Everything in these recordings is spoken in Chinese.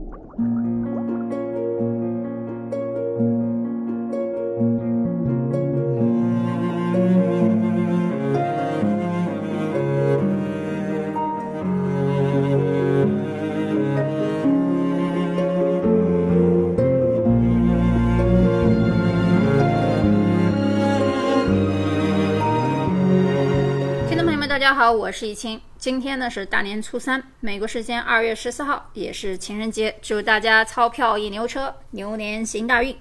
听众朋友们大家好，我是易清。今天呢是大年初三，美国时间二月十四号，也是情人节。祝大家钞票一牛车，牛年行大运。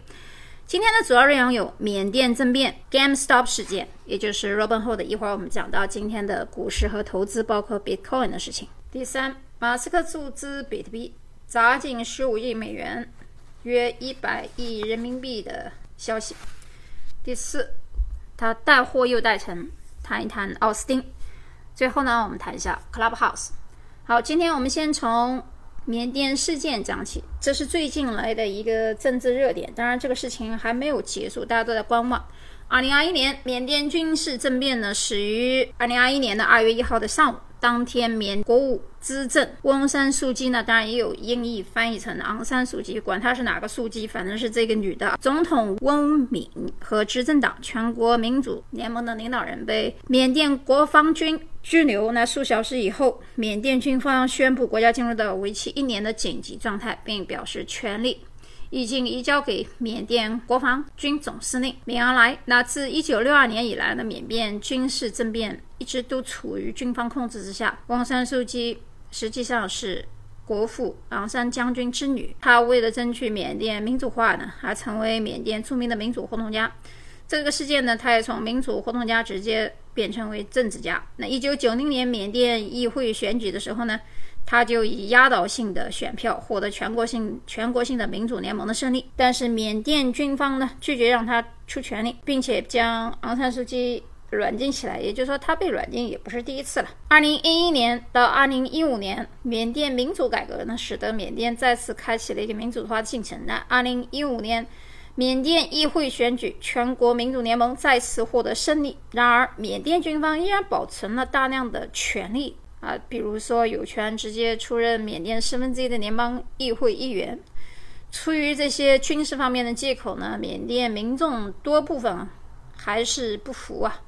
今天的主要内容有缅甸政变、GameStop 事件，也就是 Robinhood。一会儿我们讲到今天的股市和投资，包括 Bitcoin 的事情。第三，马斯克注资比特币，砸进十五亿美元，约一百亿人民币的消息。第四，他带货又带成，谈一谈奥斯汀。最后呢，我们谈一下 Clubhouse。好，今天我们先从缅甸事件讲起，这是最近来的一个政治热点。当然，这个事情还没有结束，大家都在观望。二零二一年缅甸军事政变呢，始于二零二一年的二月一号的上午。当天，缅国务资政翁山书记呢，当然也有音译翻译成昂山书记，管他是哪个书记，反正是这个女的。总统翁敏和执政党全国民主联盟的领导人被缅甸国防军拘留。那数小时以后，缅甸军方宣布国家进入到为期一年的紧急状态，并表示全力。已经移交给缅甸国防军总司令敏昂莱。那自一九六二年以来呢，缅甸军事政变一直都处于军方控制之下。翁山书记实际上是国父昂山将军之女，她为了争取缅甸民主化呢，还成为缅甸著名的民主活动家。这个事件呢，她也从民主活动家直接变成为政治家。那一九九零年缅甸议会选举的时候呢？他就以压倒性的选票获得全国性全国性的民主联盟的胜利，但是缅甸军方呢拒绝让他出权力，并且将昂山素季软禁起来，也就是说他被软禁也不是第一次了。二零一一年到二零一五年，缅甸民主改革呢使得缅甸再次开启了一个民主化进程。那二零一五年，缅甸议会选举，全国民主联盟再次获得胜利，然而缅甸军方依然保存了大量的权力。啊，比如说有权直接出任缅甸四分之一的联邦议会议员。出于这些军事方面的借口呢，缅甸民众多部分还是不服啊，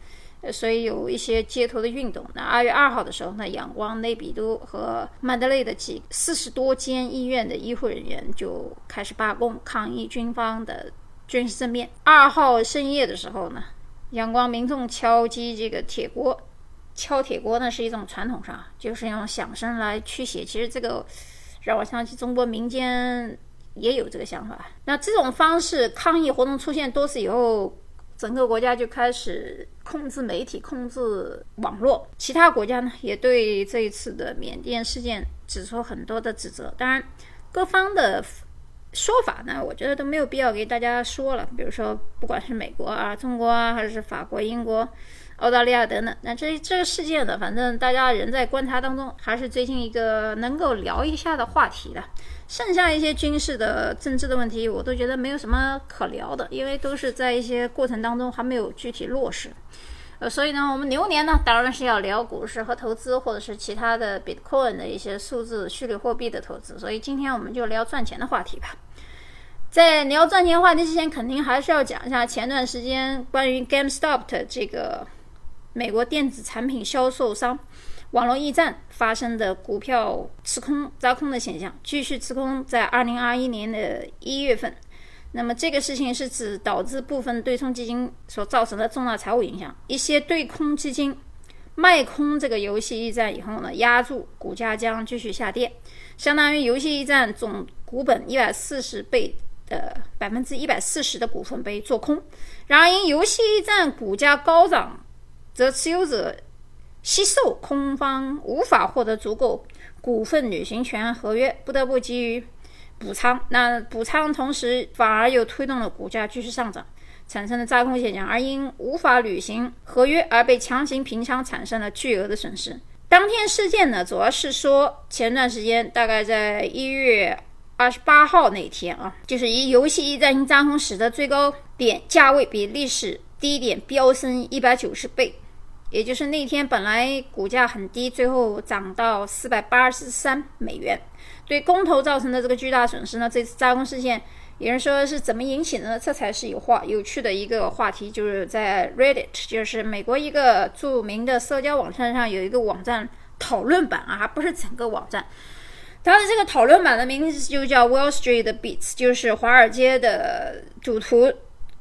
所以有一些街头的运动。那二月二号的时候呢，仰光、内比都和曼德勒的几四十多间医院的医护人员就开始罢工，抗议军方的军事政变。二号深夜的时候呢，仰光民众敲击这个铁锅。敲铁锅呢是一种传统上，就是用响声来驱邪。其实这个让我想起中国民间也有这个想法。那这种方式抗议活动出现多次以后，整个国家就开始控制媒体、控制网络。其他国家呢也对这一次的缅甸事件指出很多的指责。当然，各方的说法呢，我觉得都没有必要给大家说了。比如说，不管是美国啊、中国啊，还是法国、英国。澳大利亚等等，那这这个事件呢，反正大家人在观察当中，还是最近一个能够聊一下的话题的。剩下一些军事的、政治的问题，我都觉得没有什么可聊的，因为都是在一些过程当中还没有具体落实。呃，所以呢，我们牛年呢，当然是要聊股市和投资，或者是其他的 Bitcoin 的一些数字虚拟货币的投资。所以今天我们就聊赚钱的话题吧。在聊赚钱话题之前，肯定还是要讲一下前段时间关于 GameStop 的这个。美国电子产品销售商网络驿站发生的股票吃空砸空的现象，继续吃空，在二零二一年的一月份。那么这个事情是指导致部分对冲基金所造成的重大财务影响。一些对空基金卖空这个游戏驿站以后呢，压住股价将继续下跌，相当于游戏驿站总股本一百四十倍的百分之一百四十的股份被做空。然而因游戏驿站股价高涨。则持有者吸售空方无法获得足够股份履行权合约，不得不给予补仓。那补仓同时反而又推动了股价继续上涨，产生了扎空现象。而因无法履行合约而被强行平仓，产生了巨额的损失。当天事件呢，主要是说前段时间大概在一月二十八号那天啊，就是以游戏驿站轧空使得最高点价位比历史低点飙升一百九十倍。也就是那天本来股价很低，最后涨到四百八十三美元，对公投造成的这个巨大损失呢？这次扎工事件，有人说是怎么引起的呢？这才是有话有趣的一个话题，就是在 Reddit，就是美国一个著名的社交网站上有一个网站讨论版啊，还不是整个网站。它的这个讨论版的名字就叫 Wall Street Beats，就是华尔街的赌徒，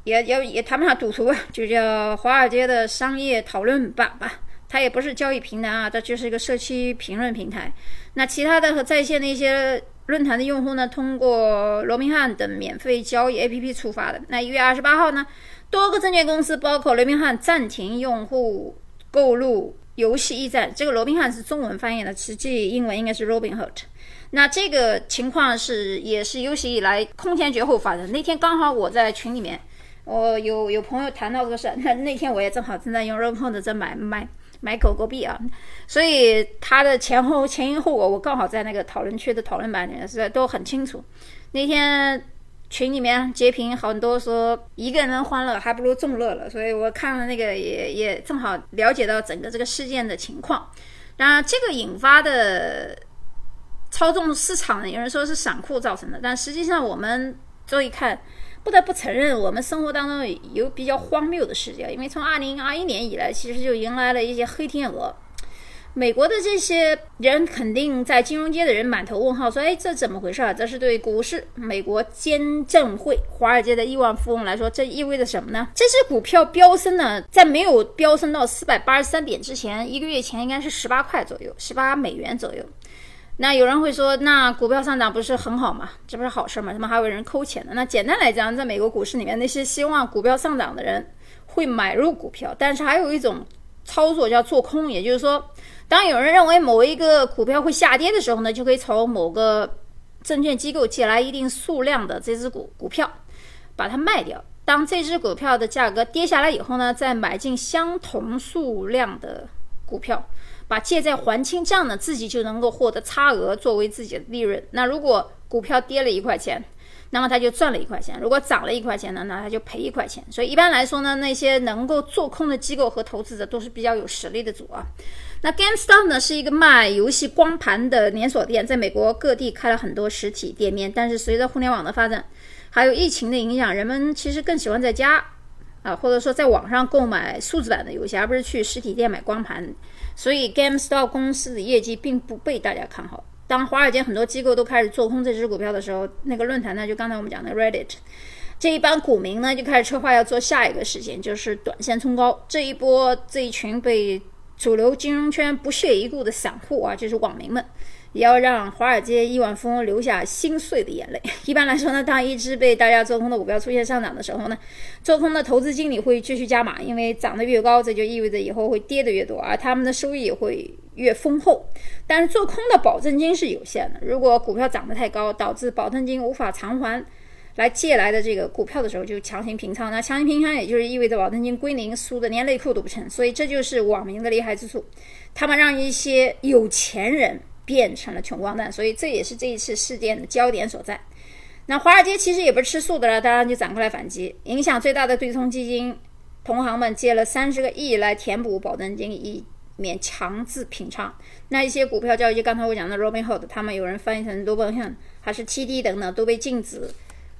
也也也谈不上赌徒吧，就叫华尔街的商业讨论版吧。它也不是交易平台啊，它就是一个社区评论平台。那其他的和在线的一些论坛的用户呢，通过罗宾汉等免费交易 APP 触发的。那一月二十八号呢，多个证券公司，包括罗宾汉，暂停用户购入游戏驿站。这个罗宾汉是中文翻译的，实际英文应该是 Robinhood。那这个情况是也是有史以来空前绝后发生。那天刚好我在群里面，我有有朋友谈到这个事，那那天我也正好正在用 r o b o 在买买买狗狗币啊，所以它的前后前因后果我刚好在那个讨论区的讨论版里面是都很清楚。那天群里面截屏很多说一个人欢乐还不如众乐了，所以我看了那个也也正好了解到整个这个事件的情况。当然，这个引发的。操纵市场？有人说是散户造成的，但实际上我们注意看，不得不承认，我们生活当中有比较荒谬的事件。因为从二零二一年以来，其实就迎来了一些黑天鹅。美国的这些人肯定在金融界的人满头问号，说：“哎，这怎么回事啊？这是对股市、美国监证会、华尔街的亿万富翁来说，这意味着什么呢？这只股票飙升呢，在没有飙升到四百八十三点之前，一个月前应该是十八块左右，十八美元左右。”那有人会说，那股票上涨不是很好吗？这不是好事吗？怎么还有人抠钱呢。那简单来讲，在美国股市里面，那些希望股票上涨的人会买入股票，但是还有一种操作叫做空，也就是说，当有人认为某一个股票会下跌的时候呢，就可以从某个证券机构借来一定数量的这只股股票，把它卖掉。当这只股票的价格跌下来以后呢，再买进相同数量的股票。把借债还清，这样呢，自己就能够获得差额作为自己的利润。那如果股票跌了一块钱，那么他就赚了一块钱；如果涨了一块钱呢，那他就赔一块钱。所以一般来说呢，那些能够做空的机构和投资者都是比较有实力的主啊。那 GameStop 呢是一个卖游戏光盘的连锁店，在美国各地开了很多实体店面。但是随着互联网的发展，还有疫情的影响，人们其实更喜欢在家啊，或者说在网上购买数字版的游戏，而不是去实体店买光盘。所以，GameStop 公司的业绩并不被大家看好。当华尔街很多机构都开始做空这只股票的时候，那个论坛呢，就刚才我们讲的 Reddit，这一帮股民呢就开始策划要做下一个事情，就是短线冲高。这一波，这一群被主流金融圈不屑一顾的散户啊，就是网民们。也要让华尔街亿万富翁流下心碎的眼泪。一般来说呢，当一只被大家做空的股票出现上涨的时候呢，做空的投资经理会继续加码，因为涨得越高，这就意味着以后会跌得越多，而他们的收益也会越丰厚。但是做空的保证金是有限的，如果股票涨得太高，导致保证金无法偿还来借来的这个股票的时候，就强行平仓。那强行平仓也就是意味着保证金归零，输得连内裤都不成。所以这就是网民的厉害之处，他们让一些有钱人。变成了穷光蛋，所以这也是这一次事件的焦点所在。那华尔街其实也不是吃素的了，当然就展开了反击。影响最大的对冲基金同行们借了三十个亿来填补保证金，以免强制平仓。那一些股票交易，就刚才我讲的 Robinhood，他们有人翻译成 Robinhood 还是 TD 等等，都被禁止，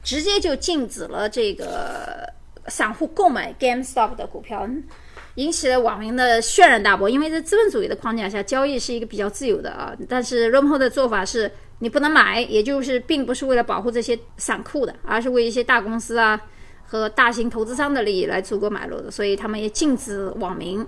直接就禁止了这个散户购买 GameStop 的股票。引起了网民的轩然大波，因为在资本主义的框架下，交易是一个比较自由的啊。但是 Rumho 的做法是，你不能买，也就是并不是为了保护这些散户的，而是为一些大公司啊和大型投资商的利益来逐个买入的。所以他们也禁止网民，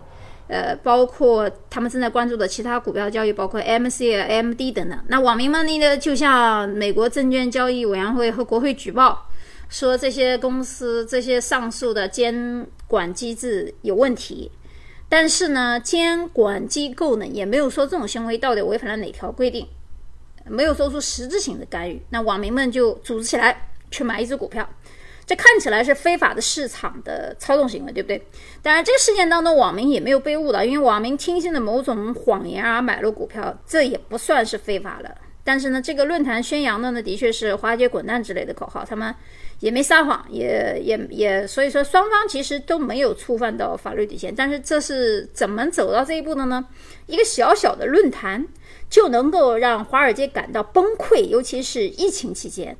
呃，包括他们正在关注的其他股票交易，包括 MC、AMD 等等。那网民们呢，就向美国证券交易委员会和国会举报。说这些公司这些上述的监管机制有问题，但是呢，监管机构呢也没有说这种行为到底违反了哪条规定，没有做出实质性的干预。那网民们就组织起来去买一只股票，这看起来是非法的市场的操纵行为，对不对？当然，这个事件当中，网民也没有被误导，因为网民听信了某种谎言而买入股票，这也不算是非法了。但是呢，这个论坛宣扬的呢，的确是华尔街滚蛋之类的口号，他们也没撒谎，也也也，所以说双方其实都没有触犯到法律底线。但是这是怎么走到这一步的呢？一个小小的论坛就能够让华尔街感到崩溃，尤其是疫情期间。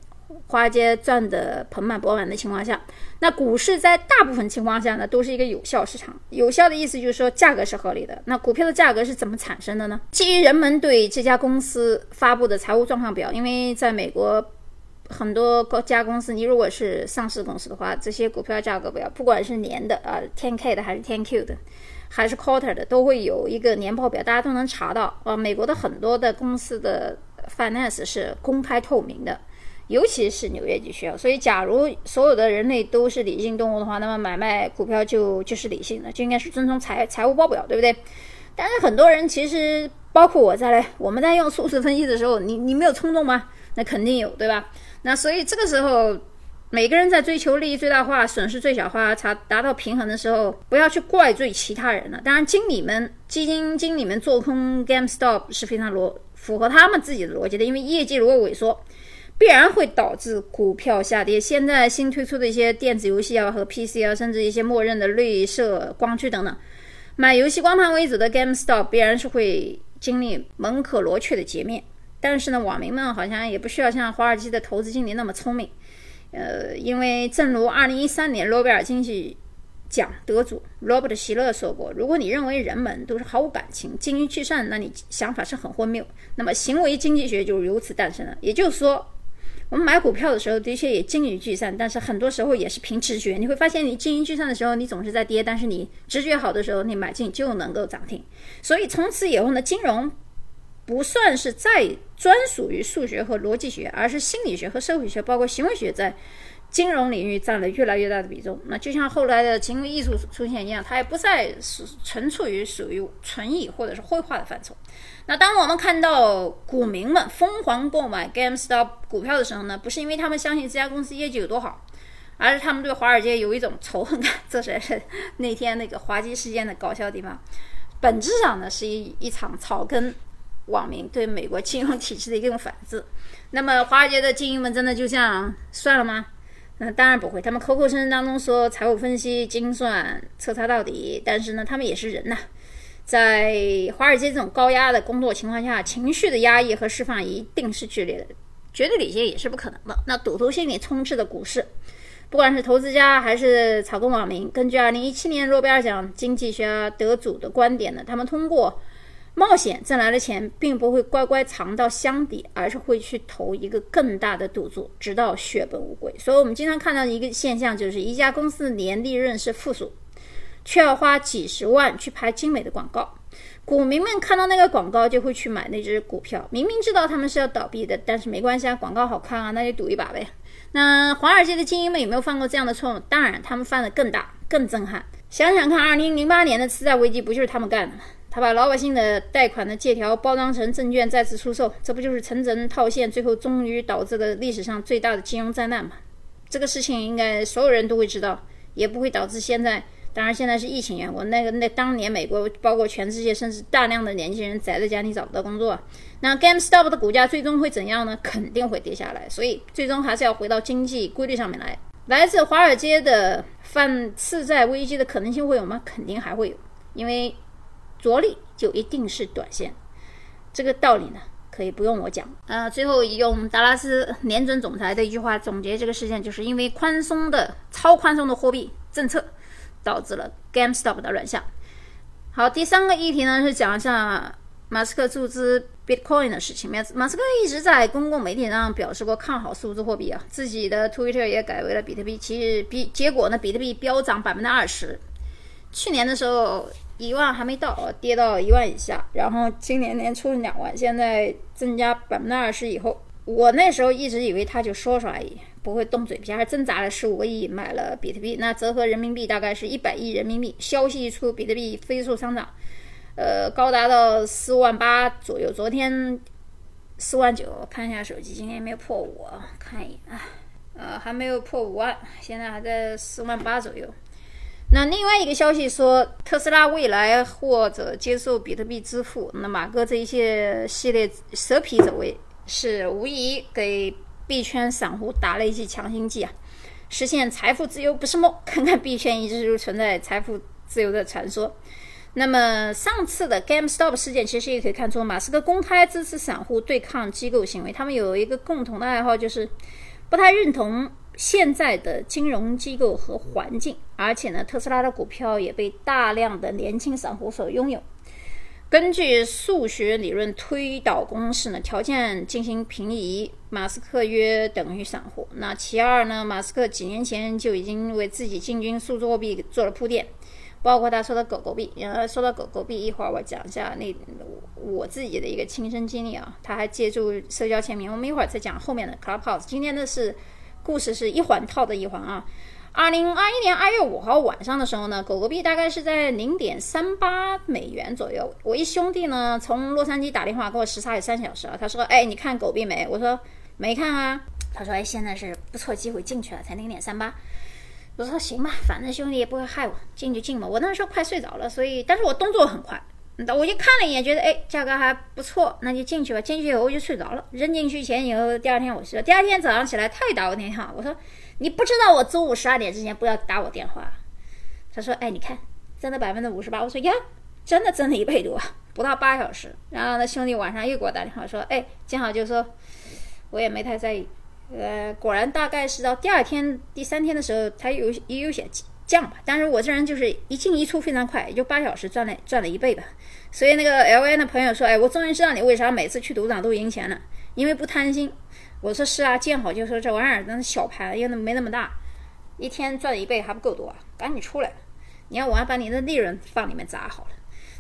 华尔街赚得盆满钵满的情况下，那股市在大部分情况下呢，都是一个有效市场。有效的意思就是说价格是合理的。那股票的价格是怎么产生的呢？基于人们对这家公司发布的财务状况表，因为在美国很多家公司，你如果是上市公司的话，这些股票价格表，不管是年的啊，ten K 的还是 ten Q 的，还是 quarter 的，都会有一个年报表，大家都能查到啊。美国的很多的公司的 finance 是公开透明的。尤其是纽约地区，所以假如所有的人类都是理性动物的话，那么买卖股票就就是理性的，就应该是遵从财财务报表，对不对？但是很多人其实，包括我在内，我们在用数字分析的时候，你你没有冲动吗？那肯定有，对吧？那所以这个时候，每个人在追求利益最大化、损失最小化、才达到平衡的时候，不要去怪罪其他人了。当然，经理们、基金经理们做空 GameStop 是非常逻符合他们自己的逻辑的，因为业绩如果萎缩。必然会导致股票下跌。现在新推出的一些电子游戏啊和 PC 啊，甚至一些默认的绿色光驱等等，买游戏光盘为主的 GameStop 必然是会经历门可罗雀的截面。但是呢，网民们好像也不需要像华尔街的投资经理那么聪明。呃，因为正如2013年诺贝尔经济奖得主罗伯特希勒说过：“如果你认为人们都是毫无感情、精于计算，那你想法是很荒谬。那么行为经济学就如此诞生了。”也就是说。我们买股票的时候，的确也精于计算，但是很多时候也是凭直觉。你会发现，你精于计算的时候，你总是在跌；但是你直觉好的时候，你买进就能够涨停。所以从此以后呢，金融不算是再专属于数学和逻辑学，而是心理学和社会学，包括行为学在。金融领域占了越来越大的比重，那就像后来的行为艺术出现一样，它也不再是纯粹于属于纯艺或者是绘画的范畴。那当我们看到股民们疯狂购买 GameStop 股票的时候呢，不是因为他们相信这家公司业绩有多好，而是他们对华尔街有一种仇恨感。这才是那天那个滑稽事件的搞笑地方。本质上呢，是一一场草根网民对美国金融体制的一种反制。那么华尔街的精英们真的就这样算了吗？那当然不会，他们口口声声当中说财务分析精算彻查到底，但是呢，他们也是人呐，在华尔街这种高压的工作情况下，情绪的压抑和释放一定是剧烈的，绝对理性也是不可能的。那赌徒心理充斥的股市，不管是投资家还是草根网民，根据2017年诺贝尔奖经济学得主的观点呢，他们通过。冒险挣来的钱并不会乖乖藏到箱底，而是会去投一个更大的赌注，直到血本无归。所以，我们经常看到一个现象，就是一家公司的年利润是负数，却要花几十万去拍精美的广告。股民们看到那个广告就会去买那只股票，明明知道他们是要倒闭的，但是没关系啊，广告好看啊，那就赌一把呗。那华尔街的精英们有没有犯过这样的错误？当然，他们犯的更大、更震撼。想想看，二零零八年的次贷危机不就是他们干的吗？他把老百姓的贷款的借条包装成证券再次出售，这不就是层层套现，最后终于导致了历史上最大的金融灾难吗？这个事情应该所有人都会知道，也不会导致现在。当然，现在是疫情原因，那个那当年美国包括全世界，甚至大量的年轻人宅在家里找不到工作。那 GameStop 的股价最终会怎样呢？肯定会跌下来。所以最终还是要回到经济规律上面来。来自华尔街的犯次贷危机的可能性会有吗？肯定还会有，因为。着力就一定是短线，这个道理呢，可以不用我讲。呃，最后用达拉斯年准总裁的一句话总结这个事件，就是因为宽松的超宽松的货币政策，导致了 GameStop 的乱象。好，第三个议题呢是讲一下马斯克注资 Bitcoin 的事情。马斯克一直在公共媒体上表示过看好数字货币啊，自己的 Twitter 也改为了比特币。其实比结果呢，比特币飙涨百分之二十。去年的时候。一万还没到，跌到一万以下，然后今年年初是两万，现在增加百分之二十以后，我那时候一直以为他就说说而已，不会动嘴皮，还挣扎了十五个亿买了比特币，那折合人民币大概是一百亿人民币。消息一出，比特币飞速上涨，呃，高达到四万八左右，昨天四万九，看一下手机，今天没有破五，看一眼啊，呃，还没有破五万，现在还在四万八左右。那另外一个消息说，特斯拉未来或者接受比特币支付。那马哥这一些系列蛇皮走位是无疑给币圈散户打了一剂强心剂啊！实现财富自由不是梦，看看币圈一直都存在财富自由的传说。那么上次的 GameStop 事件，其实也可以看出，马斯克公开支持散户对抗机构行为。他们有一个共同的爱好，就是不太认同现在的金融机构和环境。而且呢，特斯拉的股票也被大量的年轻散户所拥有。根据数学理论推导公式呢，条件进行平移，马斯克约等于散户。那其二呢，马斯克几年前就已经为自己进军数字货币做了铺垫。包括他说的狗狗币，呃，说到狗狗币，一会儿我讲一下那我自己的一个亲身经历啊。他还借助社交签名，我们一会儿再讲后面的 Clubhouse。今天的是故事是一环套的一环啊。二零二一年二月五号晚上的时候呢，狗狗币大概是在零点三八美元左右。我一兄弟呢从洛杉矶打电话给我，时差有三小时啊。他说：“哎，你看狗币没？”我说：“没看啊。”他说：“哎，现在是不错机会进去了，才零点三八。”我说行吧，反正兄弟也不会害我，进就进嘛。我那时候快睡着了，所以但是我动作很快，我就看了一眼，觉得哎价格还不错，那就进去吧。进去以后我就睡着了，扔进去前以后，第二天我睡。第二天早上起来，他又打我电话，我说你不知道我中午十二点之前不要打我电话。他说哎你看，挣了百分之五十八。我说呀，真的挣了一倍多，不到八小时。然后那兄弟晚上又给我打电话说哎，正好就说，我也没太在意。呃，果然大概是到第二天、第三天的时候，他有也有些降吧。但是我这人就是一进一出非常快，也就八小时赚了赚了一倍吧。所以那个 L N 的朋友说：“哎，我终于知道你为啥每次去赌场都赢钱了，因为不贪心。”我说：“是啊，见好就收，这玩意儿那是小盘，又那没那么大，一天赚一倍还不够多，赶紧出来！你要我要把你的利润放里面砸好了。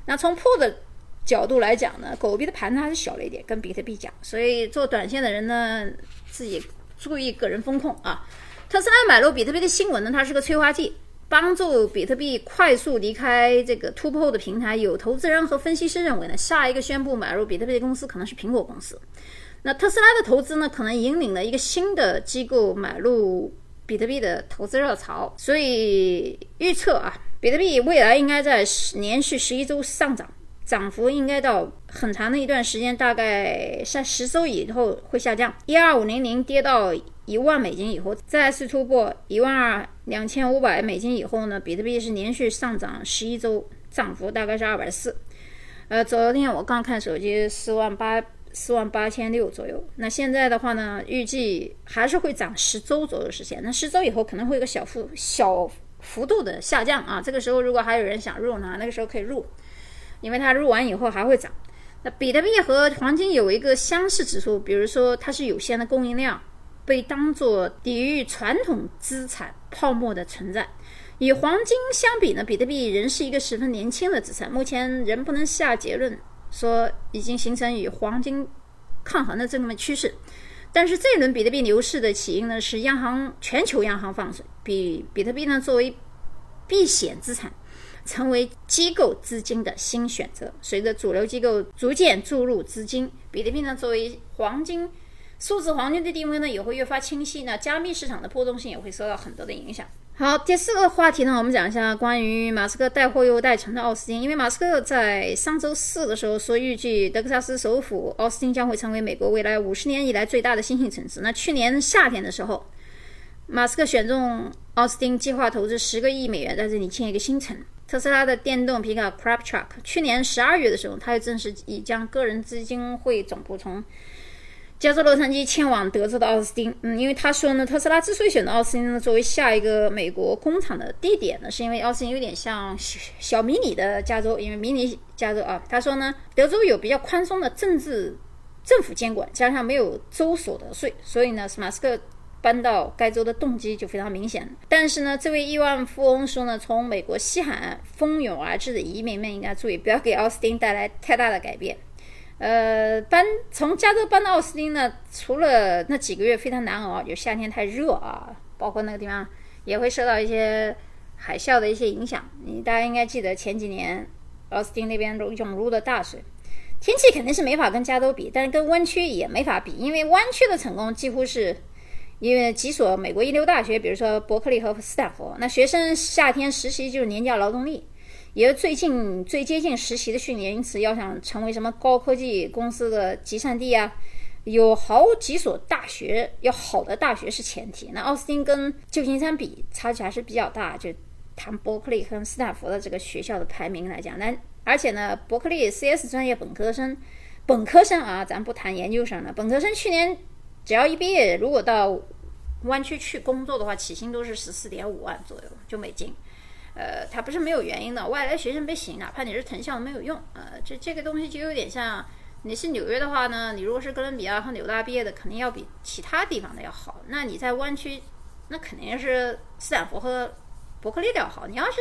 那从破的角度来讲呢，狗币的盘子还是小了一点，跟比特币讲，所以做短线的人呢，自己。注意个人风控啊！特斯拉买入比特币的新闻呢，它是个催化剂，帮助比特币快速离开这个突破后的平台。有投资人和分析师认为呢，下一个宣布买入比特币的公司可能是苹果公司。那特斯拉的投资呢，可能引领了一个新的机构买入比特币的投资热潮。所以预测啊，比特币未来应该在连续十一周上涨。涨幅应该到很长的一段时间，大概在十周以后会下降。一二五零零跌到一万美金以后，再次突破一万二两千五百美金以后呢，比特币是连续上涨十一周，涨幅大概是二百四。呃，昨天我刚看手机，四万八四万八千六左右。那现在的话呢，预计还是会涨十周左右时间。那十周以后可能会有个小幅小幅度的下降啊。这个时候如果还有人想入呢，那个时候可以入。因为它入完以后还会涨，那比特币和黄金有一个相似之处，比如说它是有限的供应量，被当作抵御传统资产泡沫的存在。与黄金相比呢，比特币仍是一个十分年轻的资产，目前仍不能下结论说已经形成与黄金抗衡的这么个趋势。但是这一轮比特币牛市的起因呢，是央行全球央行放水，比比特币呢作为避险资产。成为机构资金的新选择。随着主流机构逐渐注入资金，比特币呢作为黄金、数字黄金的地位呢也会越发清晰。那加密市场的波动性也会受到很多的影响。好，第四个话题呢，我们讲一下关于马斯克带货又带沉的奥斯汀。因为马斯克在上周四的时候说，预计德克萨斯首府奥斯汀将会成为美国未来五十年以来最大的新兴城市。那去年夏天的时候，马斯克选中奥斯汀，计划投资十个亿美元在这里建一个新城。特斯拉的电动皮卡 Crap Truck，去年十二月的时候，他又正式已将个人资金会总部从加州洛杉矶迁往德州的奥斯汀。嗯，因为他说呢，特斯拉之所以选择奥斯汀呢作为下一个美国工厂的地点呢，是因为奥斯汀有点像小小迷你的加州，因为迷你加州啊。他说呢，德州有比较宽松的政治政府监管，加上没有州所得税，所以呢，马斯克。搬到该州的动机就非常明显，但是呢，这位亿万富翁说呢，从美国西海岸蜂拥而至的移民们应该注意，不要给奥斯汀带来太大的改变。呃，搬从加州搬到奥斯汀呢，除了那几个月非常难熬，就夏天太热啊，包括那个地方也会受到一些海啸的一些影响。你大家应该记得前几年奥斯汀那边涌入的大水，天气肯定是没法跟加州比，但是跟湾区也没法比，因为湾区的成功几乎是。因为几所美国一流大学，比如说伯克利和斯坦福，那学生夏天实习就是廉价劳动力，也是最近最接近实习的训练。因此，要想成为什么高科技公司的集散地啊，有好几所大学，要好的大学是前提。那奥斯汀跟旧金山比，差距还是比较大。就谈伯克利和斯坦福的这个学校的排名来讲，那而且呢，伯克利 CS 专业本科生，本科生啊，咱不谈研究生了，本科生去年只要一毕业，如果到湾区去工作的话，起薪都是十四点五万左右，就美金。呃，它不是没有原因的，外来学生被吸引，哪怕你是藤校没有用。呃，这这个东西就有点像。你是纽约的话呢？你如果是哥伦比亚和纽大毕业的，肯定要比其他地方的要好。那你在湾区，那肯定是斯坦福和伯克利的要好。你要是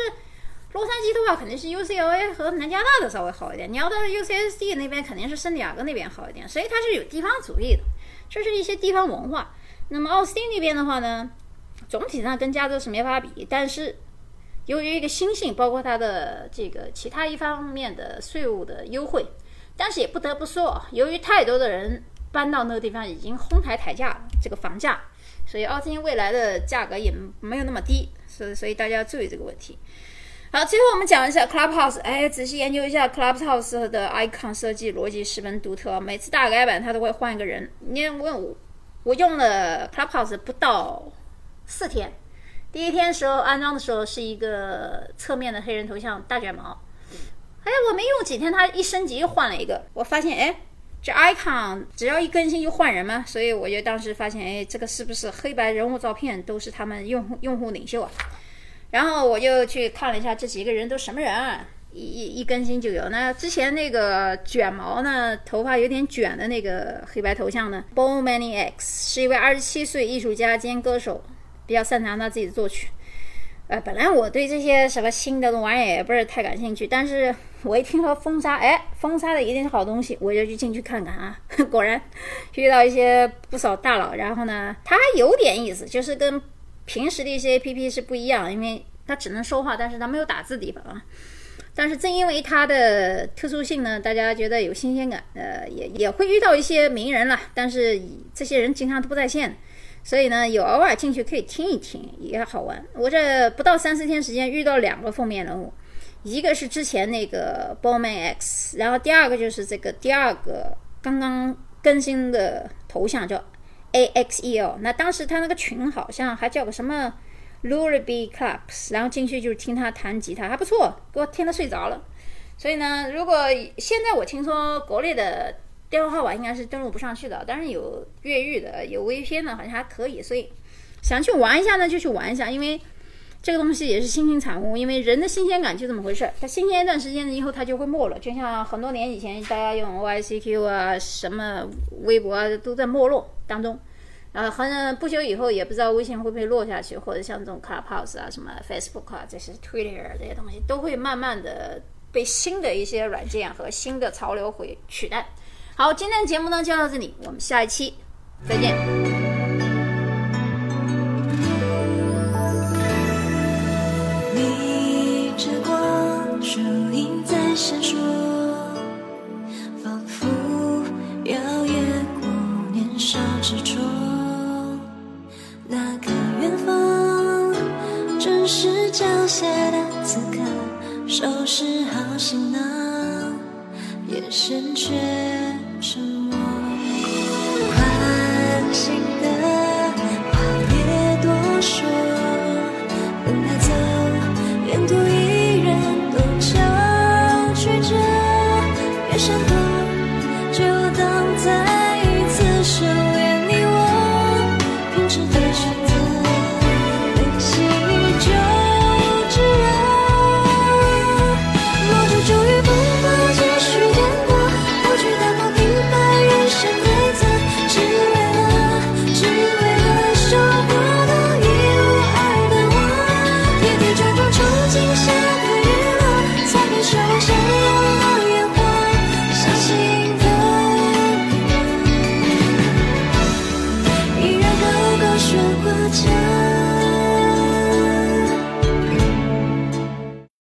洛杉矶的话，肯定是 UCLA 和南加大的稍微好一点。你要到 UCSD 那边，肯定是圣地亚哥那边好一点。所以它是有地方主义的，这是一些地方文化。那么奥斯汀那边的话呢，总体上跟加州是没法比，但是由于一个新性，包括它的这个其他一方面的税务的优惠。但是也不得不说，由于太多的人搬到那个地方，已经哄抬抬价这个房价，所以奥斯汀未来的价格也没有那么低，所以所以大家要注意这个问题。好，最后我们讲一下 Clubhouse，哎，仔细研究一下 Clubhouse 的 icon 设计逻辑十分独特，每次大改版它都会换一个人。你问我，我用了 Clubhouse 不到四天，第一天时候安装的时候是一个侧面的黑人头像大卷毛。哎，我没用几天，它一升级又换了一个。我发现，哎，这 icon 只要一更新就换人嘛，所以我就当时发现，哎，这个是不是黑白人物照片都是他们用户用户领袖啊？然后我就去看了一下这几个人都什么人啊？一一一更新就有。那之前那个卷毛呢，头发有点卷的那个黑白头像呢 b o m a n y X 是一位二十七岁艺术家兼歌手，比较擅长他自己作曲。呃，本来我对这些什么新的玩意也不是太感兴趣，但是我一听说封杀，哎，封杀的一定是好东西，我就去进去看看啊。果然遇到一些不少大佬，然后呢，它还有点意思，就是跟平时的一些 APP 是不一样，因为它只能说话，但是它没有打字的地方啊。但是正因为它的特殊性呢，大家觉得有新鲜感，呃，也也会遇到一些名人了，但是这些人经常都不在线。所以呢，有偶尔进去可以听一听，也好玩。我这不到三四天时间遇到两个封面人物，一个是之前那个 Bowman X，然后第二个就是这个第二个刚刚更新的头像叫 AXEL。那当时他那个群好像还叫个什么 Luriby Clubs，然后进去就是听他弹吉他，还不错，给我听得睡着了。所以呢，如果现在我听说国内的。电话号码应该是登录不上去的，但是有越狱的，有 VPN 的，好像还可以。所以想去玩一下呢，就去玩一下，因为这个东西也是新兴产物。因为人的新鲜感就这么回事儿，它新鲜一段时间以后，它就会没了。就像很多年以前，大家用 YCQ 啊、什么微博啊，都在没落当中。然后好像不久以后，也不知道微信会不会落下去，或者像这种 Clubhouse 啊、什么 Facebook 啊，这些 Twitter 这些东西，都会慢慢的被新的一些软件和新的潮流会取代。好，今天的节目呢就到这里，我们下一期再见。逆着光，树影在闪烁，仿佛摇曳过年少执着。那个远方，正是脚下的此刻，收拾好行囊，眼神。